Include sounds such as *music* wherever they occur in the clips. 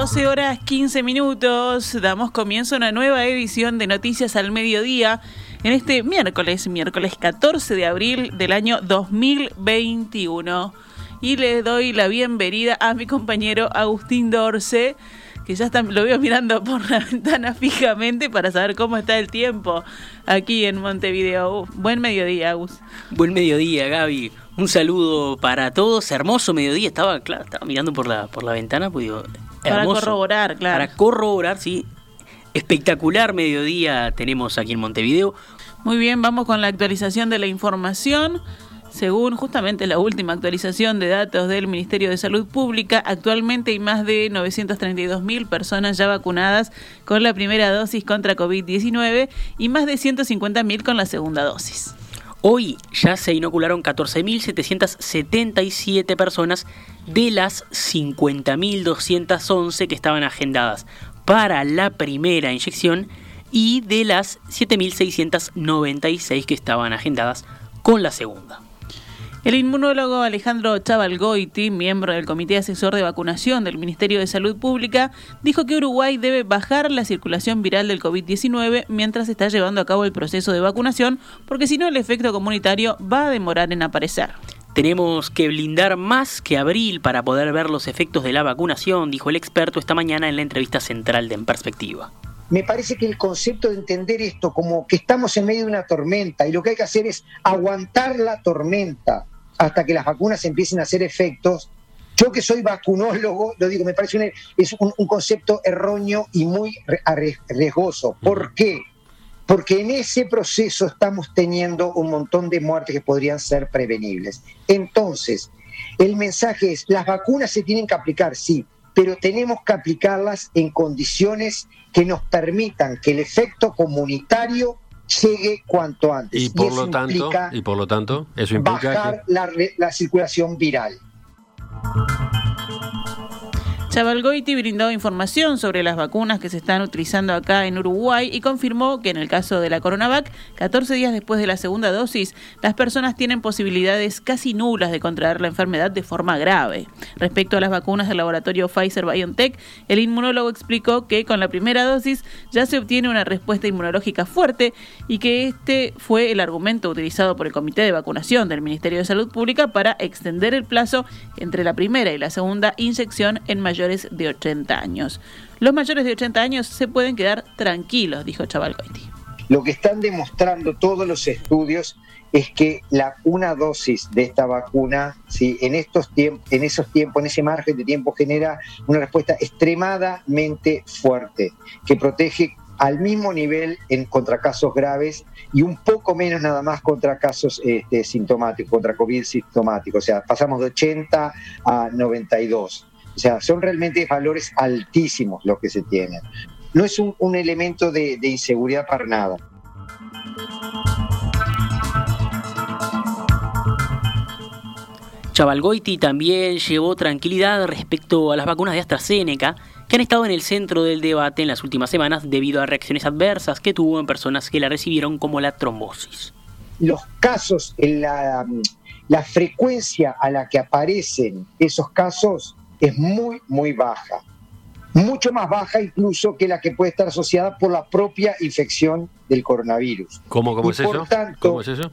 12 horas 15 minutos, damos comienzo a una nueva edición de Noticias al Mediodía en este miércoles, miércoles 14 de abril del año 2021. Y le doy la bienvenida a mi compañero Agustín Dorce, que ya está, lo veo mirando por la *laughs* ventana fijamente para saber cómo está el tiempo aquí en Montevideo. Buen mediodía, Agus. Buen mediodía, Gaby. Un saludo para todos. Hermoso mediodía. Estaba, claro, estaba mirando por la, por la ventana, pues digo, Para corroborar, claro. Para corroborar, sí. Espectacular mediodía tenemos aquí en Montevideo. Muy bien, vamos con la actualización de la información. Según justamente la última actualización de datos del Ministerio de Salud Pública, actualmente hay más de 932 mil personas ya vacunadas con la primera dosis contra COVID-19 y más de 150 mil con la segunda dosis. Hoy ya se inocularon 14.777 personas de las 50.211 que estaban agendadas para la primera inyección y de las 7.696 que estaban agendadas con la segunda. El inmunólogo Alejandro Chavalgoiti, miembro del Comité Asesor de Vacunación del Ministerio de Salud Pública, dijo que Uruguay debe bajar la circulación viral del COVID-19 mientras está llevando a cabo el proceso de vacunación, porque si no el efecto comunitario va a demorar en aparecer. Tenemos que blindar más que abril para poder ver los efectos de la vacunación, dijo el experto esta mañana en la entrevista central de En Perspectiva me parece que el concepto de entender esto como que estamos en medio de una tormenta y lo que hay que hacer es aguantar la tormenta hasta que las vacunas empiecen a hacer efectos. Yo que soy vacunólogo, lo digo, me parece un, es un, concepto erróneo y muy riesgoso. ¿Por qué? Porque en ese proceso estamos teniendo un montón de muertes que podrían ser prevenibles. Entonces, el mensaje es, las vacunas se tienen que aplicar, sí, pero tenemos que aplicarlas en condiciones que nos permitan que el efecto comunitario llegue cuanto antes. Y por, lo, tanto, y por lo tanto, eso implica bajar la, la circulación viral. Chavalgoiti brindó información sobre las vacunas que se están utilizando acá en Uruguay y confirmó que en el caso de la Coronavac, 14 días después de la segunda dosis, las personas tienen posibilidades casi nulas de contraer la enfermedad de forma grave. Respecto a las vacunas del laboratorio Pfizer BioNTech, el inmunólogo explicó que con la primera dosis ya se obtiene una respuesta inmunológica fuerte y que este fue el argumento utilizado por el Comité de Vacunación del Ministerio de Salud Pública para extender el plazo entre la primera y la segunda inyección en mayor de 80 años. Los mayores de 80 años se pueden quedar tranquilos, dijo Chavalcoiti. Lo que están demostrando todos los estudios es que la, una dosis de esta vacuna, ¿sí? en, estos tiempos, en esos tiempos, en ese margen de tiempo, genera una respuesta extremadamente fuerte, que protege al mismo nivel en contra casos graves y un poco menos nada más contra casos este, sintomáticos, contra COVID sintomáticos. O sea, pasamos de 80 a 92. O sea, son realmente valores altísimos los que se tienen. No es un, elemento de, de inseguridad para nada. Chavalgoiti también llevó tranquilidad respecto a las vacunas de AstraZeneca, que han estado en el centro del debate en las últimas semanas debido a reacciones adversas que tuvo en personas que la recibieron como la trombosis. Los casos, la, la frecuencia a la que aparecen esos casos es muy, muy baja. Mucho más baja incluso que la que puede estar asociada por la propia infección del coronavirus. ¿Cómo, cómo es eso? ¿Cómo es eso?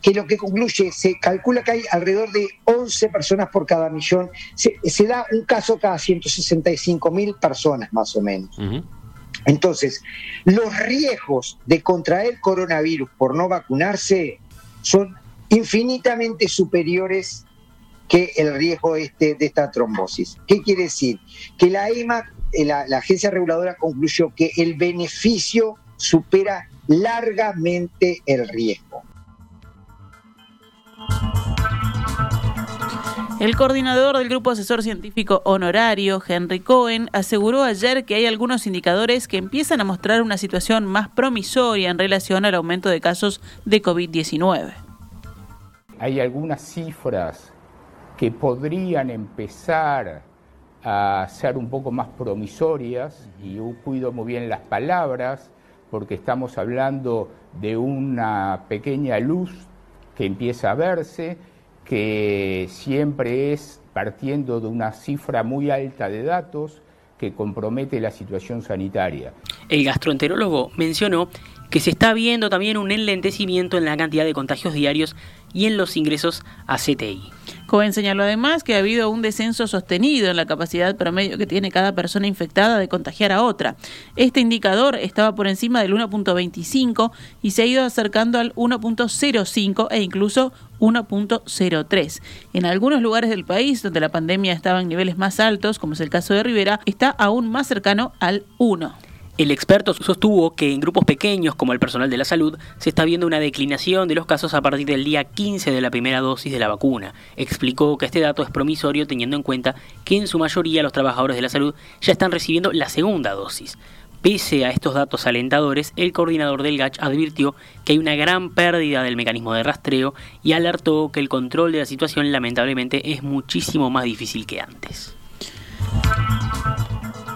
que lo que concluye, se calcula que hay alrededor de 11 personas por cada millón, se, da un caso cada 165 mil personas más o menos. Entonces, los riesgos de contraer coronavirus por no vacunarse son infinitamente superiores que el riesgo este de esta trombosis. ¿Qué quiere decir? Que la EMA, eh, la, la agencia reguladora, concluyó que el beneficio supera largamente el riesgo. El coordinador del Grupo Asesor Científico Honorario, Henry Cohen, aseguró ayer que hay algunos indicadores que empiezan a mostrar una situación más promisoria en relación al aumento de casos de COVID-19. Hay algunas cifras que podrían empezar a ser un poco más promisorias, y yo cuido muy bien las palabras, porque estamos hablando de una pequeña luz que empieza a verse, que siempre es partiendo de una cifra muy alta de datos que compromete la situación sanitaria. El gastroenterólogo mencionó que se está viendo también un enlentecimiento en la cantidad de contagios diarios y en los ingresos a CTI. Cohen señaló además que ha habido un descenso sostenido en la capacidad promedio que tiene cada persona infectada de contagiar a otra. Este indicador estaba por encima del 1.25 y se ha ido acercando al 1.05 e incluso 1.03. En algunos lugares del país donde la pandemia estaba en niveles más altos, como es el caso de Rivera, está aún más cercano al 1. El experto sostuvo que en grupos pequeños como el personal de la salud se está viendo una declinación de los casos a partir del día 15 de la primera dosis de la vacuna. Explicó que este dato es promisorio teniendo en cuenta que en su mayoría los trabajadores de la salud ya están recibiendo la segunda dosis. Pese a estos datos alentadores, el coordinador del GACH advirtió que hay una gran pérdida del mecanismo de rastreo y alertó que el control de la situación lamentablemente es muchísimo más difícil que antes.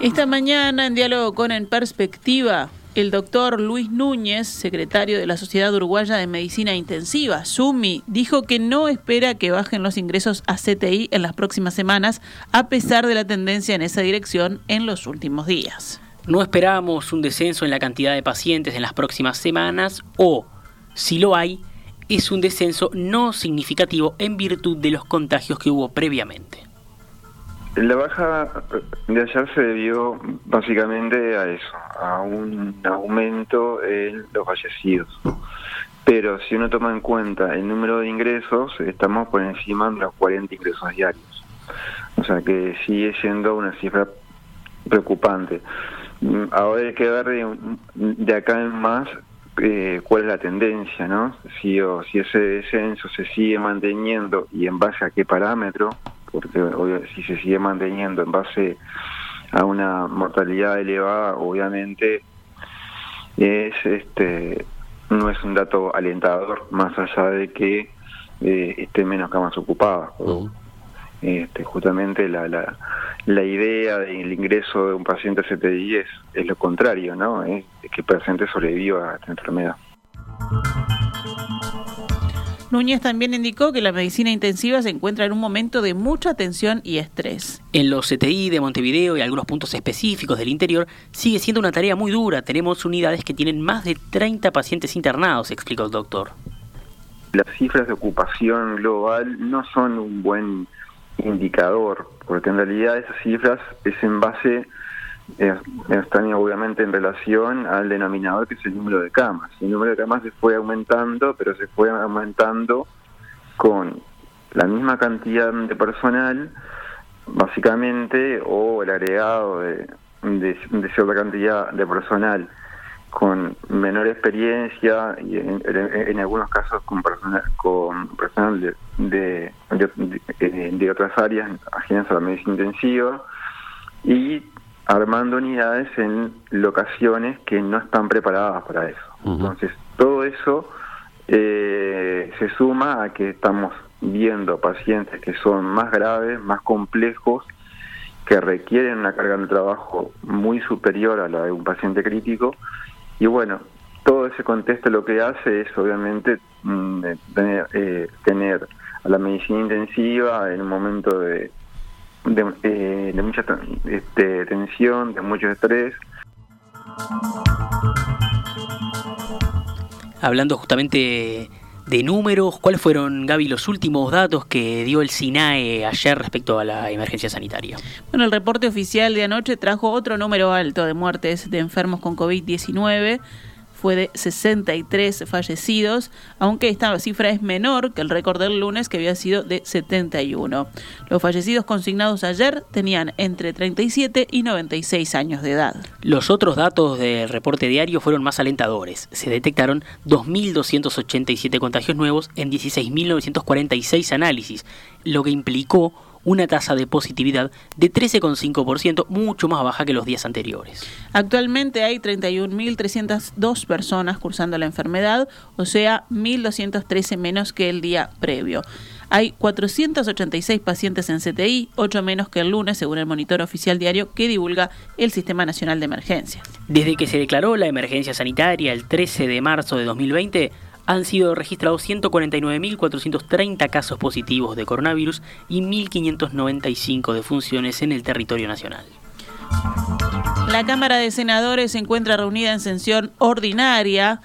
Esta mañana, en diálogo con En Perspectiva, el doctor Luis Núñez, secretario de la Sociedad Uruguaya de Medicina Intensiva, SUMI, dijo que no espera que bajen los ingresos a CTI en las próximas semanas, a pesar de la tendencia en esa dirección en los últimos días. No esperamos un descenso en la cantidad de pacientes en las próximas semanas o, si lo hay, es un descenso no significativo en virtud de los contagios que hubo previamente. La baja de ayer se debió básicamente a eso, a un aumento en los fallecidos. Pero si uno toma en cuenta el número de ingresos, estamos por encima de los 40 ingresos diarios. O sea que sigue siendo una cifra preocupante. Ahora hay que ver de, acá en más eh, cuál es la tendencia, ¿no? Si, o, si ese descenso se sigue manteniendo y en base a qué parámetro, porque si se sigue manteniendo en base a una mortalidad elevada, obviamente es este no es un dato alentador, más allá de que eh, esté menos camas ocupadas. este, justamente la, la, la idea del ingreso de un paciente a CTI es, es lo contrario, ¿no? Es que el paciente sobreviva a esta enfermedad. Núñez también indicó que la medicina intensiva se encuentra en un momento de mucha tensión y estrés. En los CTI de Montevideo y algunos puntos específicos del interior sigue siendo una tarea muy dura. Tenemos unidades que tienen más de 30 pacientes internados, explicó el doctor. Las cifras de ocupación global no son un buen indicador, porque en realidad esas cifras es en base están obviamente en relación al denominador que es el número de camas. El número de camas se fue aumentando, pero se fue aumentando con la misma cantidad de personal, básicamente, o el agregado de, de, cierta cantidad de personal con menor experiencia y en, algunos casos con personal, con personal de, de, otras áreas ajenas a la medicina intensiva y armando unidades en locaciones que no están preparadas para eso. Entonces, todo eso eh, se suma a que estamos viendo pacientes que son más graves, más complejos, que requieren una carga de trabajo muy superior a la de un paciente crítico. Y bueno, todo ese contexto lo que hace es obviamente mm, tener, eh, tener a la medicina intensiva en un momento de, de, eh, mucha este, tensión, de mucho estrés. Hablando justamente de números, ¿cuáles fueron, Gaby, los últimos datos que dio el SINAE ayer respecto a la emergencia sanitaria? Bueno, el reporte oficial de anoche trajo otro número alto de muertes de enfermos con COVID-19 fue de 63 fallecidos, aunque esta cifra es menor que el récord del lunes que había sido de 71. Los fallecidos consignados ayer tenían entre 37 y 96 años de edad. Los otros datos del reporte diario fueron más alentadores. Se detectaron 2.287 contagios nuevos en 16.946 análisis, lo que implicó una tasa de positividad de 13,5%, mucho más baja que los días anteriores. Actualmente hay 31.302 personas cursando la enfermedad, o sea, 1.213 menos que el día previo. Hay 486 pacientes en CTI, 8 menos que el lunes, según el monitor oficial diario que divulga el Sistema Nacional de Emergencias. Desde que se declaró la emergencia sanitaria el 13 de marzo de 2020, han sido registrados 149.430 casos positivos de coronavirus y 1.595 defunciones en el territorio nacional. La Cámara de Senadores se encuentra reunida en sesión ordinaria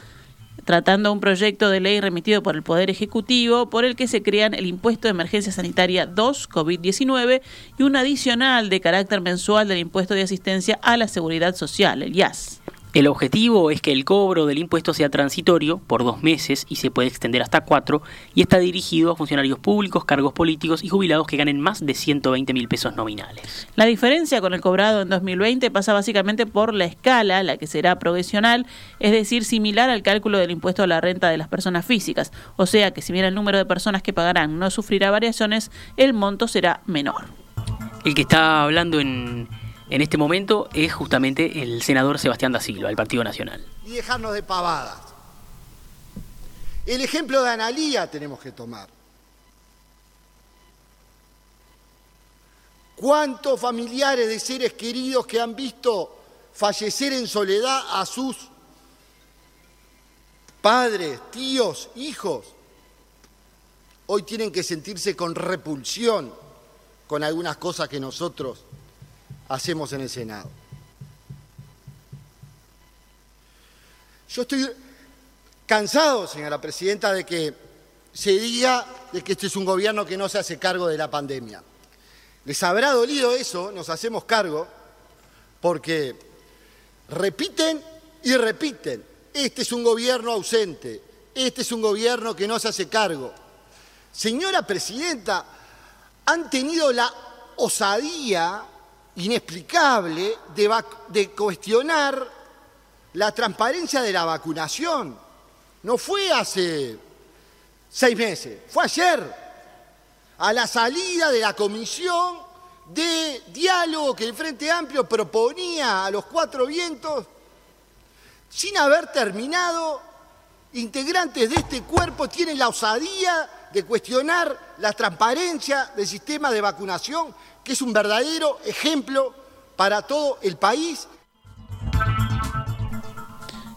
tratando un proyecto de ley remitido por el Poder Ejecutivo por el que se crean el impuesto de emergencia sanitaria 2 COVID-19 y un adicional de carácter mensual del impuesto de asistencia a la seguridad social, el IAS. El objetivo es que el cobro del impuesto sea transitorio por dos meses y se puede extender hasta cuatro y está dirigido a funcionarios públicos, cargos políticos y jubilados que ganen más de 120 mil pesos nominales. La diferencia con el cobrado en 2020 pasa básicamente por la escala, la que será progresional, es decir, similar al cálculo del impuesto a la renta de las personas físicas. O sea que si bien el número de personas que pagarán no sufrirá variaciones, el monto será menor. El que está hablando en en este momento es justamente el senador Sebastián da Silva, del Partido Nacional. Y dejarnos de pavadas. El ejemplo de Analía tenemos que tomar. ¿Cuántos familiares de seres queridos que han visto fallecer en soledad a sus padres, tíos, hijos, hoy tienen que sentirse con repulsión con algunas cosas que nosotros hacemos en el Senado. Yo estoy cansado, señora presidenta, de que se diga de que este es un gobierno que no se hace cargo de la pandemia. Les habrá dolido eso, nos hacemos cargo, porque repiten y repiten, este es un gobierno ausente, este es un gobierno que no se hace cargo. Señora presidenta, han tenido la osadía inexplicable de, cuestionar la transparencia de la vacunación. No fue hace seis meses, fue ayer, a la salida de la comisión de diálogo que el Frente Amplio proponía a los cuatro vientos, sin haber terminado, integrantes de este cuerpo tienen la osadía de cuestionar la transparencia del sistema de vacunación que es un verdadero ejemplo para todo el país.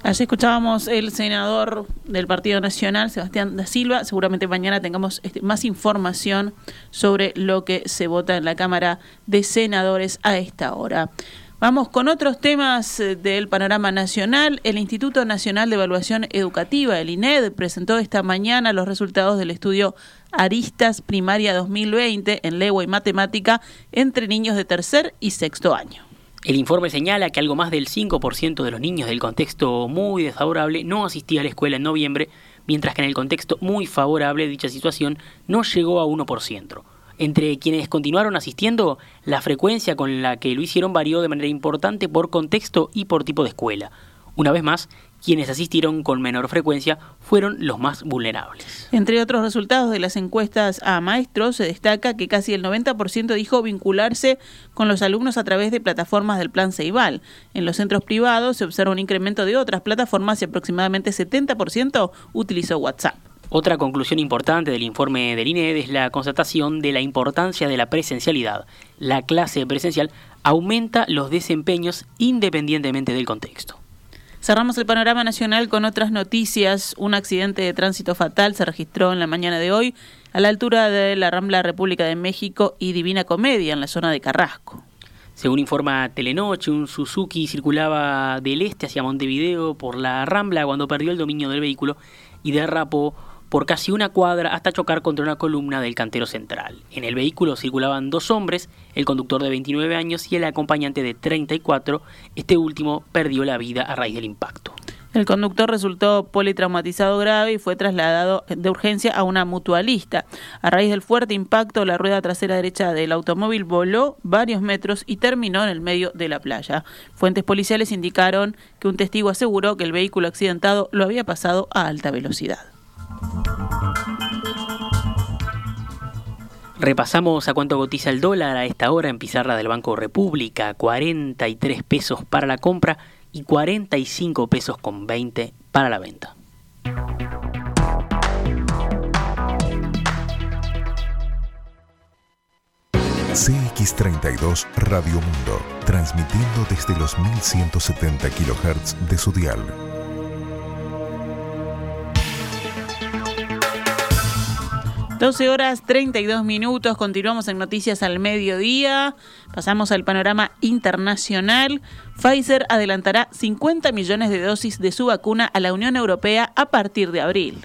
Así escuchábamos el senador del Partido Nacional, Sebastián da Silva. Seguramente mañana tengamos este, más información sobre lo que se vota en la Cámara de Senadores a esta hora. Vamos con otros temas eh, del panorama nacional. El Instituto Nacional de Evaluación Educativa, el INED, presentó esta mañana los resultados del estudio Aristas Primaria 2020 en lengua y matemática entre niños de tercer y sexto año. El informe señala que algo más del 5% de los niños del contexto muy desfavorable no asistía a la escuela en noviembre, mientras que en el contexto muy favorable dicha situación no llegó a 1%. Entre quienes continuaron asistiendo, la frecuencia con la que lo hicieron varió de manera importante por contexto y por tipo de escuela. Una vez más, quienes asistieron con menor frecuencia fueron los más vulnerables. Entre otros resultados de las encuestas a maestros, se destaca que casi el 90% dijo vincularse con los alumnos a través de plataformas del Plan Ceibal. En los centros privados se observa un incremento de otras plataformas y aproximadamente 70% utilizó WhatsApp. Otra conclusión importante del informe del INED es la constatación de la importancia de la presencialidad. La clase presencial aumenta los desempeños independientemente del contexto. Cerramos el panorama nacional con otras noticias. Un accidente de tránsito fatal se registró en la mañana de hoy a la altura de la Rambla República de México y Divina Comedia en la zona de Carrasco. Según informa Telenoche, un Suzuki circulaba del este hacia Montevideo por la Rambla cuando perdió el dominio del vehículo y derrapó por casi una cuadra hasta chocar contra una columna del cantero central. En el vehículo circulaban dos hombres, el conductor de 29 años y el acompañante de 34. Este último perdió la vida a raíz del impacto. El conductor resultó politraumatizado grave y fue trasladado de urgencia a una mutualista. A raíz del fuerte impacto, la rueda trasera derecha del automóvil voló varios metros y terminó en el medio de la playa. Fuentes policiales indicaron que un testigo aseguró que el vehículo accidentado lo había pasado a alta velocidad. Repasamos a cuánto cotiza el dólar a esta hora en pizarra del Banco República, 43 pesos para la compra y 45 pesos con 20 para la venta. CX32 Radio Mundo, transmitiendo desde los 1170 kHz de su dial 12 horas 32 minutos, continuamos en Noticias al Mediodía, pasamos al panorama internacional. Pfizer adelantará 50 millones de dosis de su vacuna a la Unión Europea a partir de abril.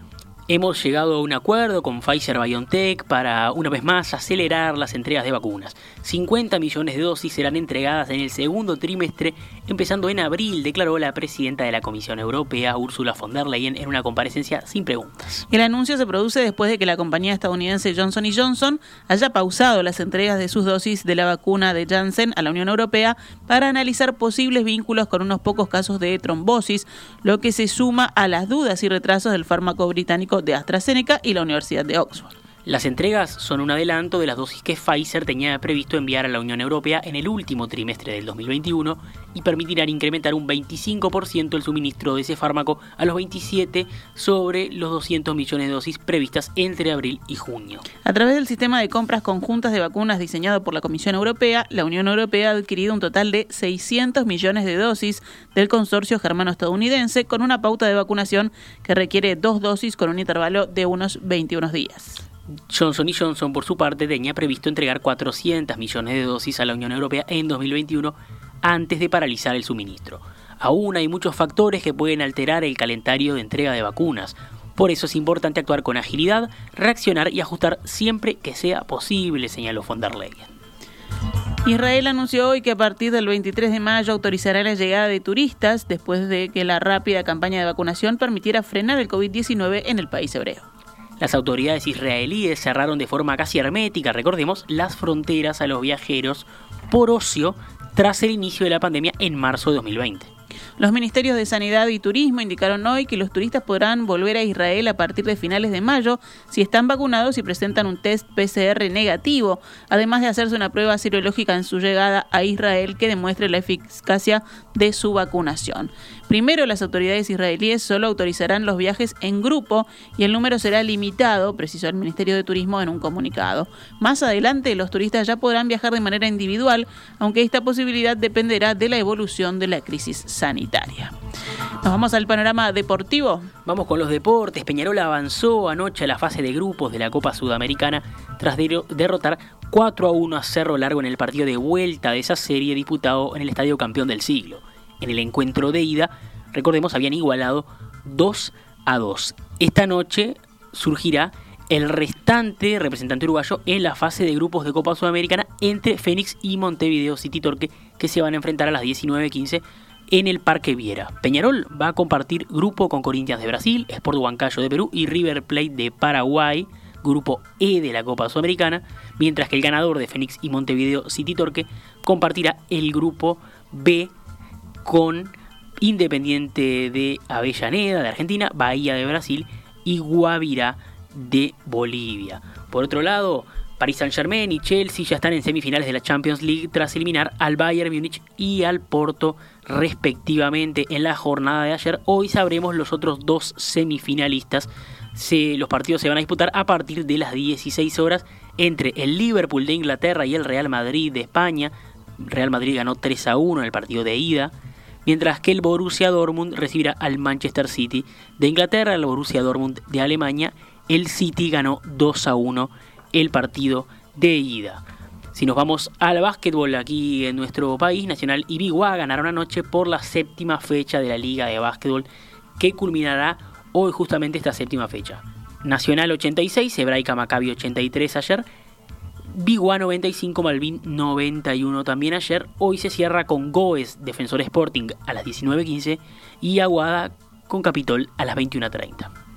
Hemos llegado a un acuerdo con Pfizer BioNTech para, una vez más, acelerar las entregas de vacunas. 50 millones de dosis serán entregadas en el segundo trimestre, empezando en abril, declaró la presidenta de la Comisión Europea, Ursula von der Leyen, en una comparecencia sin preguntas. El anuncio se produce después de que la compañía estadounidense Johnson Johnson haya pausado las entregas de sus dosis de la vacuna de Janssen a la Unión Europea para analizar posibles vínculos con unos pocos casos de trombosis, lo que se suma a las dudas y retrasos del fármaco británico de AstraZeneca y la Universidad de Oxford. Las entregas son un adelanto de las dosis que Pfizer tenía previsto enviar a la Unión Europea en el último trimestre del 2021 y permitirán incrementar un 25% el suministro de ese fármaco a los 27 sobre los 200 millones de dosis previstas entre abril y junio. A través del sistema de compras conjuntas de vacunas diseñado por la Comisión Europea, la Unión Europea ha adquirido un total de 600 millones de dosis del consorcio germano-estadounidense con una pauta de vacunación que requiere dos dosis con un intervalo de unos 21 días. Johnson Johnson, por su parte, tenía previsto entregar 400 millones de dosis a la Unión Europea en 2021 antes de paralizar el suministro. Aún hay muchos factores que pueden alterar el calendario de entrega de vacunas. Por eso es importante actuar con agilidad, reaccionar y ajustar siempre que sea posible, señaló von der Leyen. Israel anunció hoy que a partir del 23 de mayo autorizará la llegada de turistas después de que la rápida campaña de vacunación permitiera frenar el COVID-19 en el país hebreo. Las autoridades israelíes cerraron de forma casi hermética, recordemos, las fronteras a los viajeros por ocio tras el inicio de la pandemia en marzo de 2020. Los ministerios de Sanidad y Turismo indicaron hoy que los turistas podrán volver a Israel a partir de finales de mayo si están vacunados y presentan un test PCR negativo, además de hacerse una prueba serológica en su llegada a Israel que demuestre la eficacia de su vacunación. Primero, las autoridades israelíes solo autorizarán los viajes en grupo y el número será limitado, precisó el Ministerio de Turismo en un comunicado. Más adelante, los turistas ya podrán viajar de manera individual, aunque esta posibilidad dependerá de la evolución de la crisis sanitaria. Nos vamos al panorama deportivo. Vamos con los deportes. Peñarol avanzó anoche a la fase de grupos de la Copa Sudamericana tras derrotar 4 a 1 a Cerro Largo en el partido de vuelta de esa serie disputado en el Estadio Campeón del Siglo en el encuentro de ida, recordemos, habían igualado 2 a 2. Esta noche surgirá el restante representante uruguayo en la fase de grupos de Copa Sudamericana entre Fénix y Montevideo City Torque, que se van a enfrentar a las 19.15 en el Parque Viera. Peñarol va a compartir grupo con Corinthians de Brasil, Sport Huancayo de Perú y River Plate de Paraguay, grupo E de la Copa Sudamericana, mientras que el ganador de Fénix y Montevideo City Torque compartirá el grupo B con Independiente de Avellaneda de Argentina, Bahía de Brasil y Guavirá de Bolivia. Por otro lado, Paris Saint-Germain y Chelsea ya están en semifinales de la Champions League tras eliminar al Bayern Múnich y al Porto respectivamente en la jornada de ayer. Hoy sabremos los otros dos semifinalistas. los partidos se van a disputar a partir de las 16 horas entre el Liverpool de Inglaterra y el Real Madrid de España. Real Madrid ganó 3 a 1 en el partido de ida mientras que el Borussia Dortmund recibirá al Manchester City de Inglaterra, el Borussia Dortmund de Alemania. El City ganó 2 a 1 el partido de ida. Si nos vamos al básquetbol aquí en nuestro país, Nacional y Biguá ganaron anoche por la séptima fecha de la Liga de Básquetbol que culminará hoy justamente esta séptima fecha. Nacional 86, Hebraica Maccabi 83 ayer, Biguá 95, Malvin 91 también ayer. Hoy se cierra con Goes, Defensor Sporting a las 19.15 y Aguada con Capitol a las 21.30.